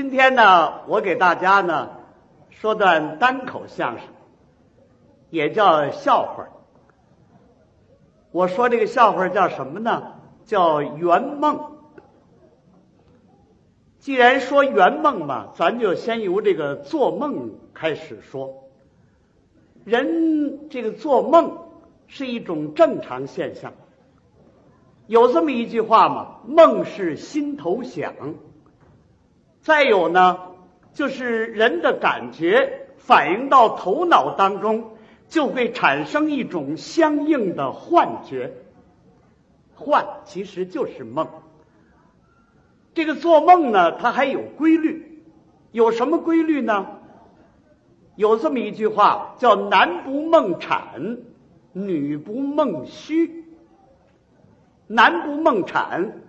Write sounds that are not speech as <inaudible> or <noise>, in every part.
今天呢，我给大家呢说段单口相声，也叫笑话。我说这个笑话叫什么呢？叫圆梦。既然说圆梦嘛，咱就先由这个做梦开始说。人这个做梦是一种正常现象。有这么一句话嘛，梦是心头想。再有呢，就是人的感觉反映到头脑当中，就会产生一种相应的幻觉。幻其实就是梦。这个做梦呢，它还有规律，有什么规律呢？有这么一句话，叫“男不梦产，女不梦虚”。男不梦产，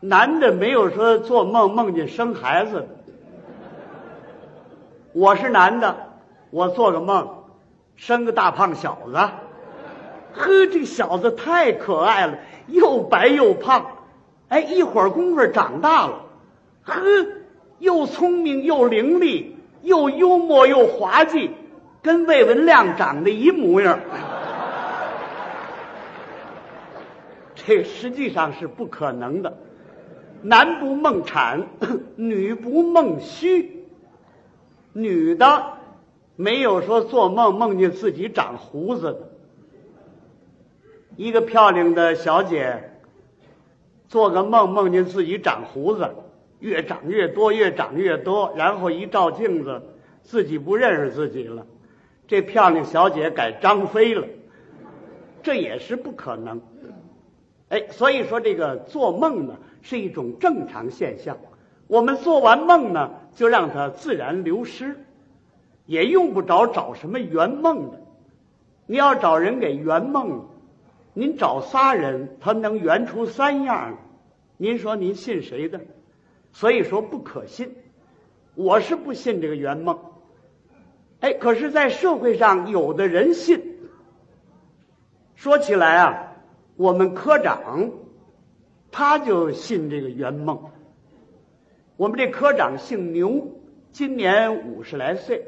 男的没有说做梦梦见生孩子的。我是男的，我做个梦，生个大胖小子，呵，这小子太可爱了，又白又胖，哎，一会儿功夫长大了，呵，又聪明又伶俐，又幽默又滑稽，跟魏文亮长得一模样。这实际上是不可能的。男不梦产，<laughs> 女不梦虚。女的没有说做梦梦见自己长胡子的。一个漂亮的小姐做个梦梦见自己长胡子，越长越多，越长越多，然后一照镜子，自己不认识自己了。这漂亮小姐改张飞了，这也是不可能。哎，所以说这个做梦呢是一种正常现象。我们做完梦呢，就让它自然流失，也用不着找什么圆梦的。你要找人给圆梦，您找仨人，他能圆出三样，您说您信谁的？所以说不可信。我是不信这个圆梦。哎，可是，在社会上有的人信。说起来啊，我们科长他就信这个圆梦。我们这科长姓牛，今年五十来岁，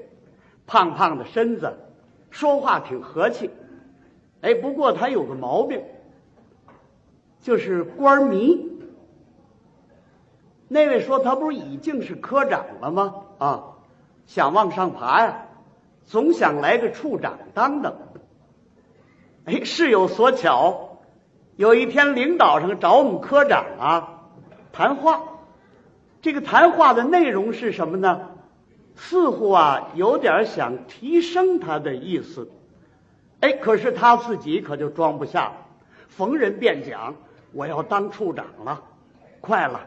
胖胖的身子，说话挺和气。哎，不过他有个毛病，就是官迷。那位说他不是已经是科长了吗？啊，想往上爬呀，总想来个处长当当。哎，事有所巧，有一天领导上找我们科长啊谈话。这个谈话的内容是什么呢？似乎啊有点想提升他的意思，哎，可是他自己可就装不下，逢人便讲我要当处长了，快了。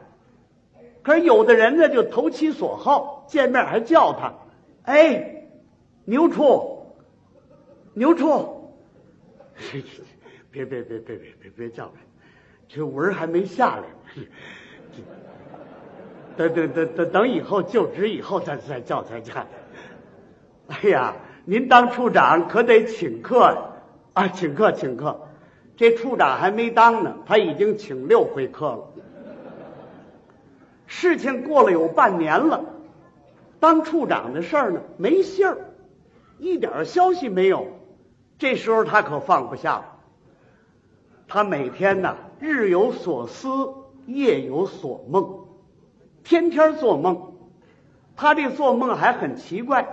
可是有的人呢就投其所好，见面还叫他，哎，牛处，牛处，别别别别别别别叫他，这文还没下来。等等等等等，以后就职以后再再叫再叫。哎呀，您当处长可得请客啊！请客请客，这处长还没当呢，他已经请六回客了。事情过了有半年了，当处长的事儿呢没信儿，一点消息没有。这时候他可放不下了，他每天呢日有所思，夜有所梦。天天做梦，他这做梦还很奇怪，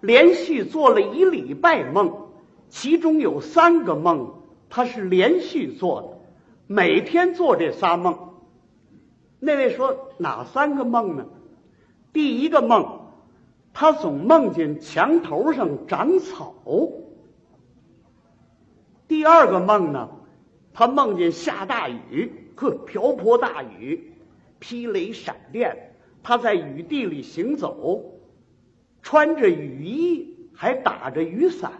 连续做了一礼拜梦，其中有三个梦他是连续做的，每天做这仨梦。那位说哪三个梦呢？第一个梦，他总梦见墙头上长草；第二个梦呢，他梦见下大雨，呵，瓢泼大雨。霹雷闪电，他在雨地里行走，穿着雨衣，还打着雨伞。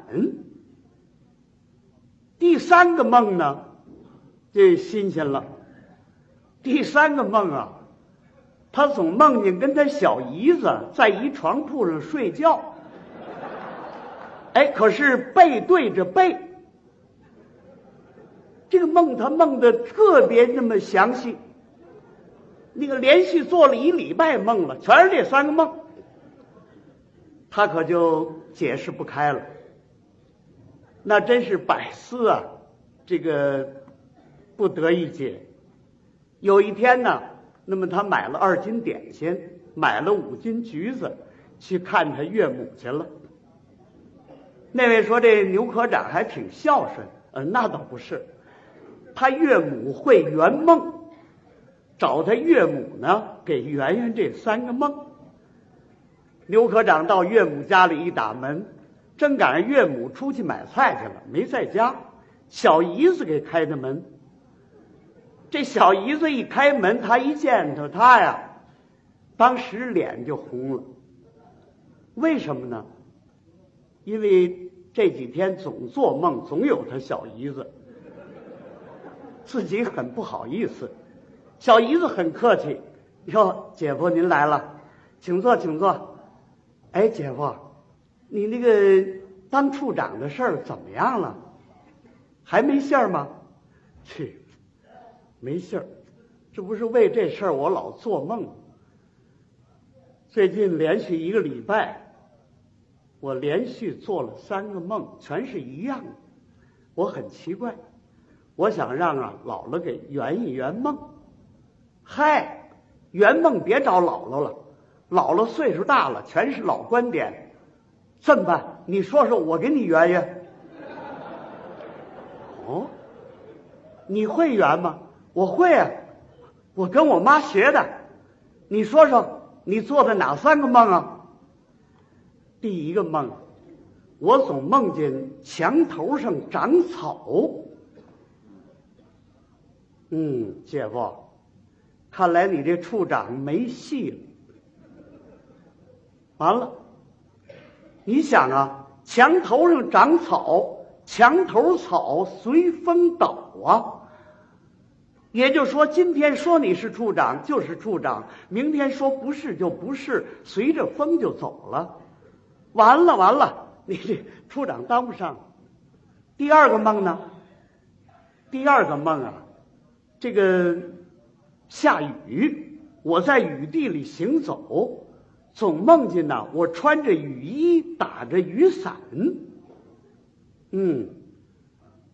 第三个梦呢，这新鲜了。第三个梦啊，他总梦见跟他小姨子在一床铺上睡觉，哎，可是背对着背。这个梦他梦的特别那么详细。那个连续做了一礼拜梦了，全是这三个梦，他可就解释不开了。那真是百思啊，这个不得一解。有一天呢，那么他买了二斤点心，买了五斤橘子，去看他岳母去了。那位说这牛科长还挺孝顺，呃，那倒不是，他岳母会圆梦。找他岳母呢，给圆圆这三个梦。刘科长到岳母家里一打门，正赶上岳母出去买菜去了，没在家。小姨子给开的门。这小姨子一开门，他一见着他呀，当时脸就红了。为什么呢？因为这几天总做梦，总有他小姨子，自己很不好意思。小姨子很客气，哟，姐夫您来了，请坐，请坐。哎，姐夫，你那个当处长的事儿怎么样了？还没信儿吗？去，没信儿，这不是为这事儿我老做梦。最近连续一个礼拜，我连续做了三个梦，全是一样的，我很奇怪，我想让啊姥姥给圆一圆梦。嗨，圆梦别找姥姥了，姥姥岁数大了，全是老观点。这么办？你说说，我给你圆圆。哦，你会圆吗？我会啊，我跟我妈学的。你说说，你做的哪三个梦啊？第一个梦，我总梦见墙头上长草。嗯，姐夫。看来你这处长没戏了。完了，你想啊，墙头上长草，墙头草随风倒啊。也就是说，今天说你是处长就是处长，明天说不是就不是，随着风就走了。完了完了，你这处长当不上。第二个梦呢？第二个梦啊，这个。下雨，我在雨地里行走，总梦见呢，我穿着雨衣，打着雨伞。嗯，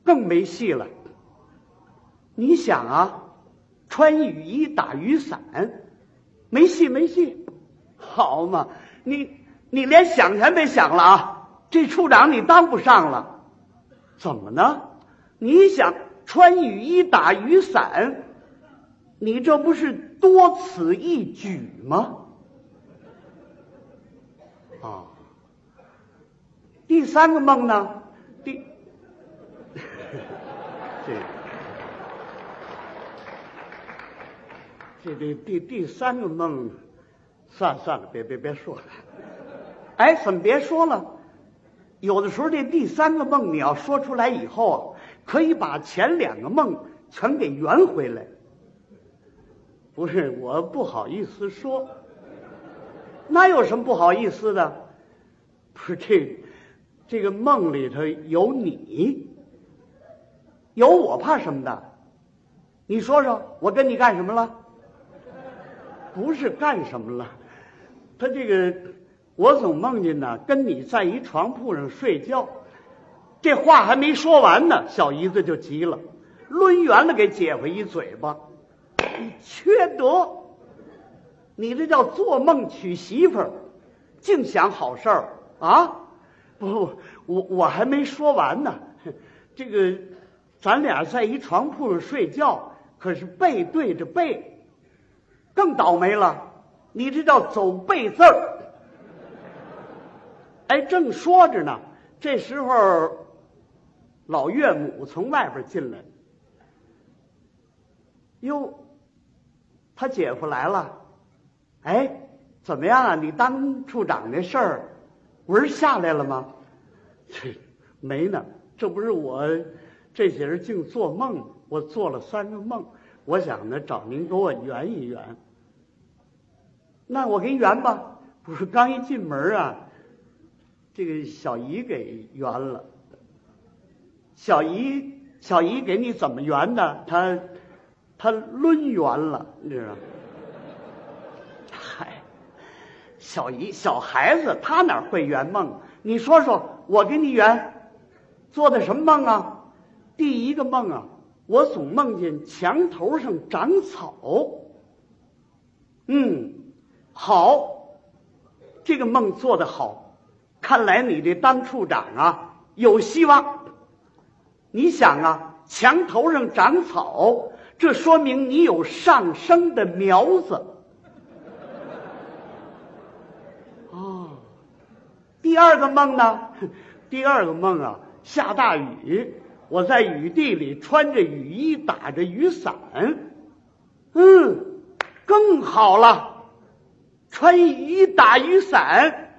更没戏了。你想啊，穿雨衣打雨伞，没戏没戏。好嘛，你你连想全没想了啊！这处长你当不上了。怎么呢？你想穿雨衣打雨伞？你这不是多此一举吗？啊，第三个梦呢？第 <laughs> 这这这第第三个梦，算了算了，别别别说了。哎，怎么别说了？有的时候这第三个梦你要说出来以后啊，可以把前两个梦全给圆回来。不是我不好意思说，那有什么不好意思的？不是这这个梦里头有你，有我怕什么的？你说说，我跟你干什么了？不是干什么了，他这个我总梦见呢，跟你在一床铺上睡觉，这话还没说完呢，小姨子就急了，抡圆了给姐夫一嘴巴。你缺德！你这叫做梦娶媳妇儿，净想好事儿啊！不，我我还没说完呢。这个，咱俩在一床铺上睡觉，可是背对着背，更倒霉了。你这叫走背字儿。哎，正说着呢，这时候老岳母从外边进来，哟。他姐夫来了，哎，怎么样啊？你当处长那事儿，文下来了吗？<laughs> 没呢，这不是我这些人净做梦，我做了三个梦，我想呢找您给我圆一圆。那我给你圆吧，不是刚一进门啊，这个小姨给圆了。小姨，小姨给你怎么圆的？她。他抡圆了，你知道？嗨小姨，小孩子他哪会圆梦？你说说，我给你圆，做的什么梦啊？第一个梦啊，我总梦见墙头上长草。嗯，好，这个梦做得好，看来你这当处长啊有希望。你想啊，墙头上长草，这说明你有上升的苗子。哦，第二个梦呢？第二个梦啊，下大雨，我在雨地里穿着雨衣，打着雨伞。嗯，更好了，穿雨衣打雨伞，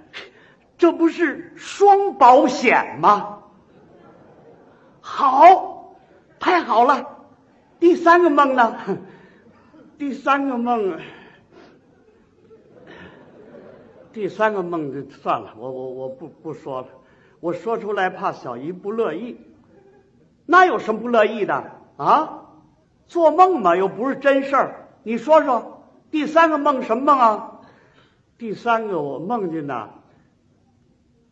这不是双保险吗？好，太好了。第三个梦呢？<laughs> 第三个梦，第三个梦就算了，我我我不不说了，我说出来怕小姨不乐意。那有什么不乐意的啊？做梦嘛，又不是真事儿。你说说，第三个梦什么梦啊？第三个我梦见呐，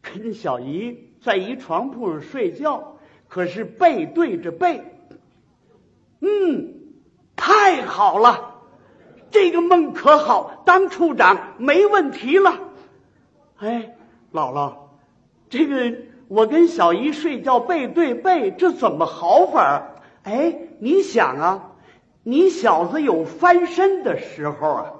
跟小姨在一床铺上睡觉。可是背对着背，嗯，太好了，这个梦可好，当处长没问题了。哎，姥姥，这个我跟小姨睡觉背对背，这怎么好法？哎，你想啊，你小子有翻身的时候啊。